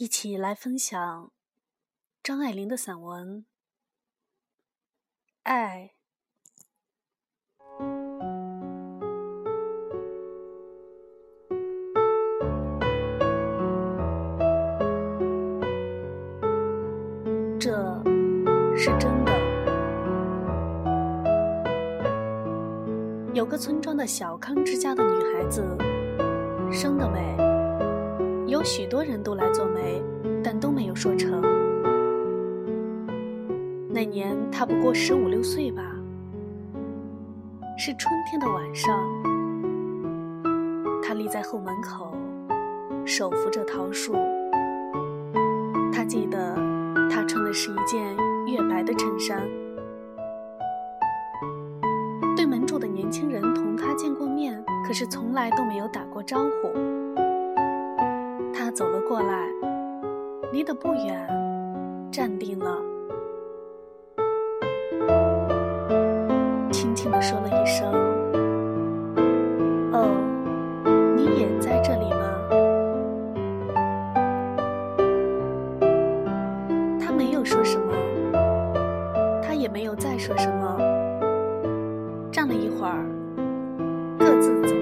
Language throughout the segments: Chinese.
一起来分享张爱玲的散文《爱》。这是真的。有个村庄的小康之家的女孩子，生得美，有许多人都来做媒，但都没有说成。那年他不过十五六岁吧，是春天的晚上，他立在后门口，手扶着桃树。他记得，他穿的是一件月白的衬衫。对门住的年轻人同他见过面，可是从来都没有打过招呼。走了过来，离得不远，站定了，轻轻地说了一声：“哦，你也在这里吗？”他没有说什么，他也没有再说什么。站了一会儿，各自走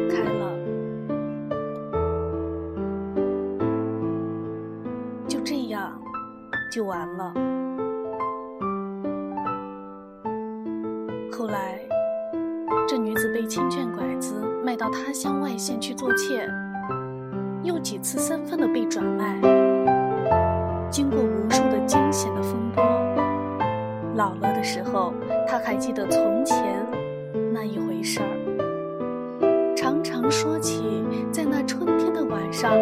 就完了。后来，这女子被亲眷拐子卖到他乡外县去做妾，又几次三番的被转卖，经过无数的惊险的风波。老了的时候，他还记得从前。那一回事儿，常常说起，在那春天的晚上，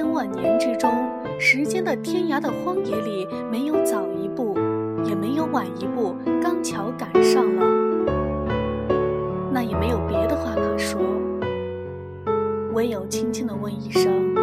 千万年之中，时间的天涯的荒野里，没有早一步。也没有晚一步，刚巧赶上了，那也没有别的话可说，唯有轻轻地问一声。